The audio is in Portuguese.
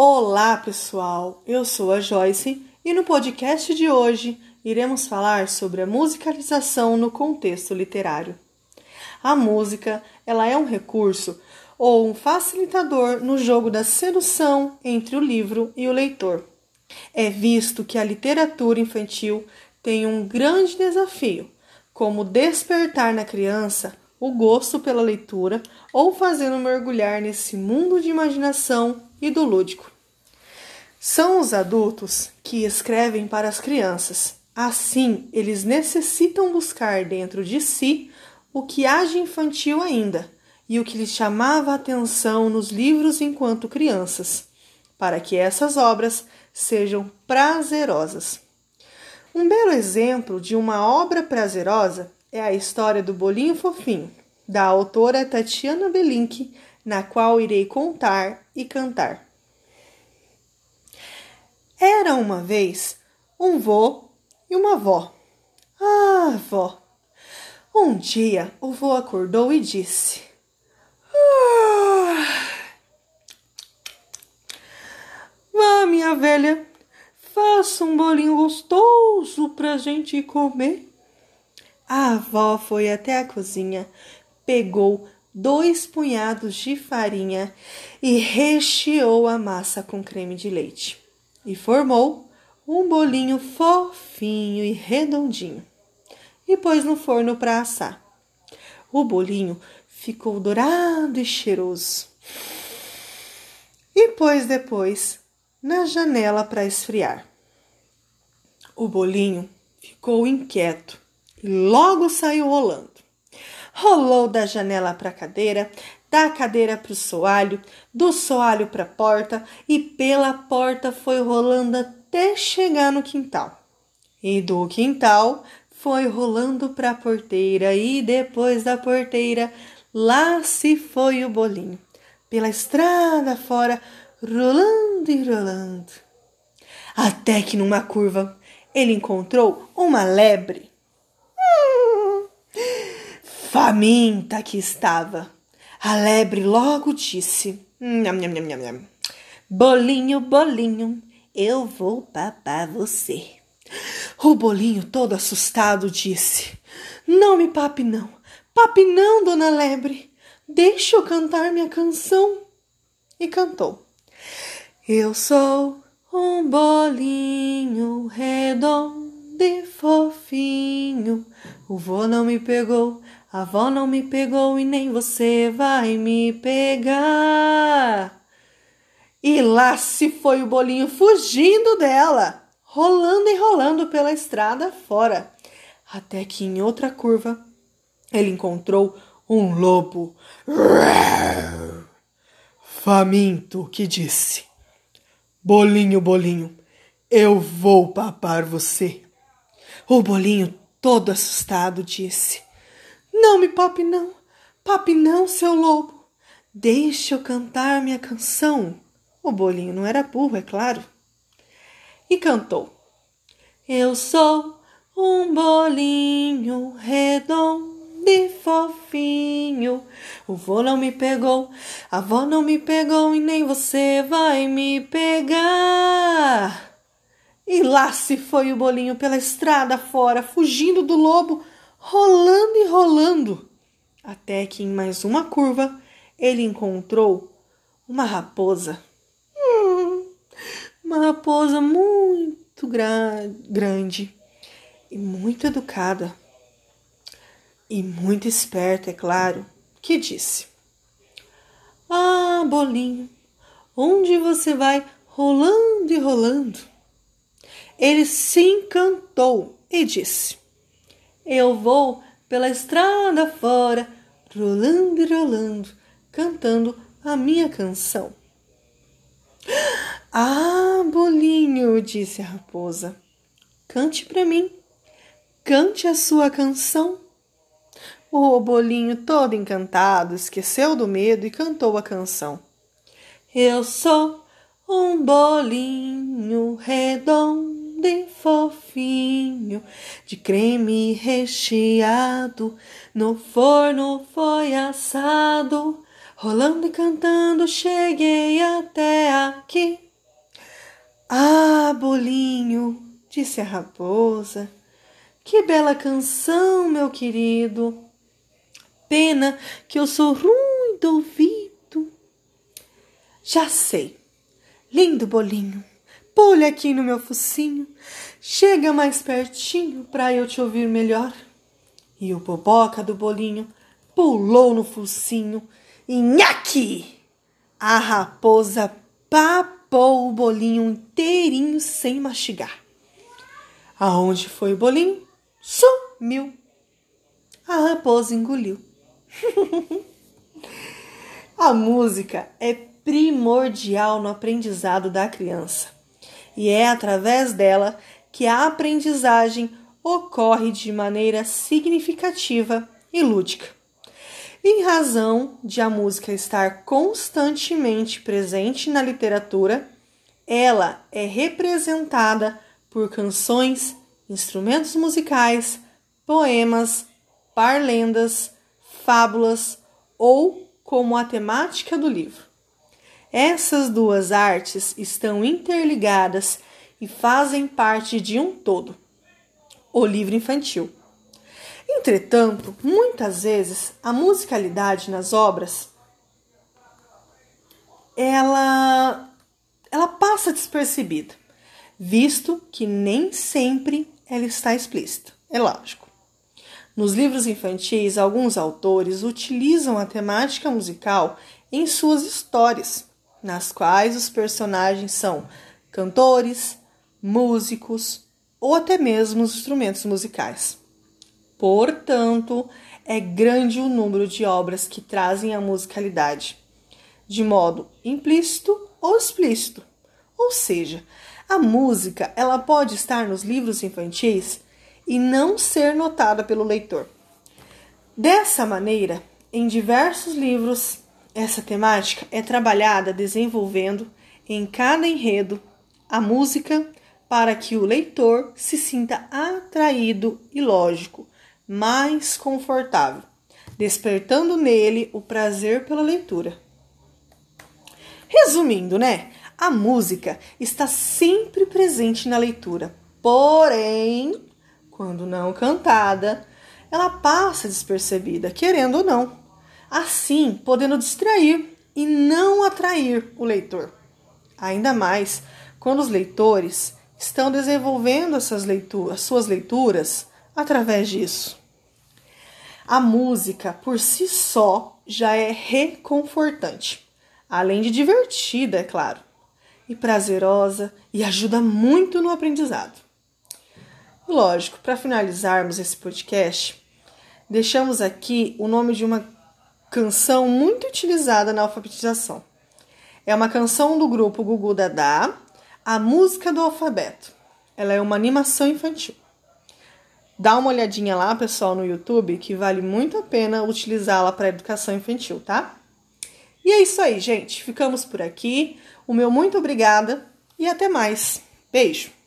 Olá, pessoal! Eu sou a Joyce e no podcast de hoje iremos falar sobre a musicalização no contexto literário. A música, ela é um recurso ou um facilitador no jogo da sedução entre o livro e o leitor. É visto que a literatura infantil tem um grande desafio, como despertar na criança o gosto pela leitura ou fazê-lo mergulhar nesse mundo de imaginação e do lúdico. São os adultos que escrevem para as crianças. Assim, eles necessitam buscar dentro de si o que de infantil ainda e o que lhes chamava a atenção nos livros enquanto crianças, para que essas obras sejam prazerosas. Um belo exemplo de uma obra prazerosa é a história do Bolinho Fofinho, da autora Tatiana Belink, na qual irei contar e cantar. Era uma vez um vô e uma vó. Ah, vó! Um dia o vô acordou e disse: ah, Vá, minha velha, faça um bolinho gostoso pra gente comer. A avó foi até a cozinha, pegou dois punhados de farinha e recheou a massa com creme de leite e formou um bolinho fofinho e redondinho e pôs no forno para assar. O bolinho ficou dourado e cheiroso e pôs depois na janela para esfriar. O bolinho ficou inquieto e logo saiu rolando. Rolou da janela para a cadeira, da cadeira para o soalho, do soalho para a porta e pela porta foi rolando até chegar no quintal. E do quintal foi rolando para a porteira e depois da porteira lá se foi o bolinho, pela estrada fora, rolando e rolando. Até que numa curva ele encontrou uma lebre. Faminta que estava. A lebre logo disse: nham, nham, nham, nham, Bolinho, bolinho, eu vou papar você. O bolinho, todo assustado, disse: Não me pape, não. Pape, não, dona lebre. Deixa eu cantar minha canção. E cantou: Eu sou um bolinho redondo e fofinho. O vô não me pegou, a avó não me pegou e nem você vai me pegar. E lá se foi o bolinho fugindo dela, rolando e rolando pela estrada fora, até que em outra curva ele encontrou um lobo faminto que disse: Bolinho, bolinho, eu vou papar você. O bolinho, todo assustado, disse: Não me pape, não, pape, não, seu lobo. Deixe eu cantar minha canção. O bolinho não era burro, é claro. E cantou: Eu sou um bolinho redondo e fofinho. O vô não me pegou, a avó não me pegou e nem você vai me pegar. E lá se foi o bolinho pela estrada fora, fugindo do lobo, rolando e rolando, até que em mais uma curva ele encontrou uma raposa. Hum, uma raposa muito gra grande e muito educada e muito esperta, é claro, que disse: Ah, bolinho, onde você vai rolando e rolando? Ele se encantou e disse: Eu vou pela estrada fora, rolando e rolando, cantando a minha canção. Ah, bolinho, disse a raposa, cante para mim, cante a sua canção. O bolinho, todo encantado, esqueceu do medo e cantou a canção. Eu sou um bolinho redondo de fofinho, de creme recheado, no forno foi assado, rolando e cantando cheguei até aqui. Ah, bolinho, disse a raposa, que bela canção, meu querido. Pena que eu sou ruim do ouvido. Já sei. Lindo bolinho, pule aqui no meu focinho. Chega mais pertinho para eu te ouvir melhor. E o boboca do bolinho pulou no focinho nhaque! A raposa papou o bolinho inteirinho sem mastigar. Aonde foi o bolinho? Sumiu. A raposa engoliu. a música é primordial no aprendizado da criança e é através dela que a aprendizagem ocorre de maneira significativa e lúdica. Em razão de a música estar constantemente presente na literatura, ela é representada por canções, instrumentos musicais, poemas, parlendas, fábulas ou como a temática do livro. Essas duas artes estão interligadas e fazem parte de um todo, o livro infantil. Entretanto, muitas vezes a musicalidade nas obras ela ela passa despercebida, visto que nem sempre ela está explícita. É lógico. Nos livros infantis, alguns autores utilizam a temática musical em suas histórias, nas quais os personagens são cantores, músicos ou até mesmo os instrumentos musicais. Portanto, é grande o número de obras que trazem a musicalidade, de modo implícito ou explícito. Ou seja, a música ela pode estar nos livros infantis e não ser notada pelo leitor. Dessa maneira, em diversos livros, essa temática é trabalhada desenvolvendo em cada enredo a música para que o leitor se sinta atraído e lógico mais confortável, despertando nele o prazer pela leitura. Resumindo, né? A música está sempre presente na leitura, porém, quando não cantada, ela passa despercebida, querendo ou não, assim podendo distrair e não atrair o leitor. Ainda mais quando os leitores estão desenvolvendo essas leituras, suas leituras através disso. A música por si só já é reconfortante, além de divertida, é claro, e prazerosa e ajuda muito no aprendizado. Lógico, para finalizarmos esse podcast, deixamos aqui o nome de uma canção muito utilizada na alfabetização. É uma canção do grupo Gugu Dadá, A Música do Alfabeto. Ela é uma animação infantil. Dá uma olhadinha lá, pessoal, no YouTube, que vale muito a pena utilizá-la para educação infantil, tá? E é isso aí, gente. Ficamos por aqui. O meu muito obrigada e até mais. Beijo!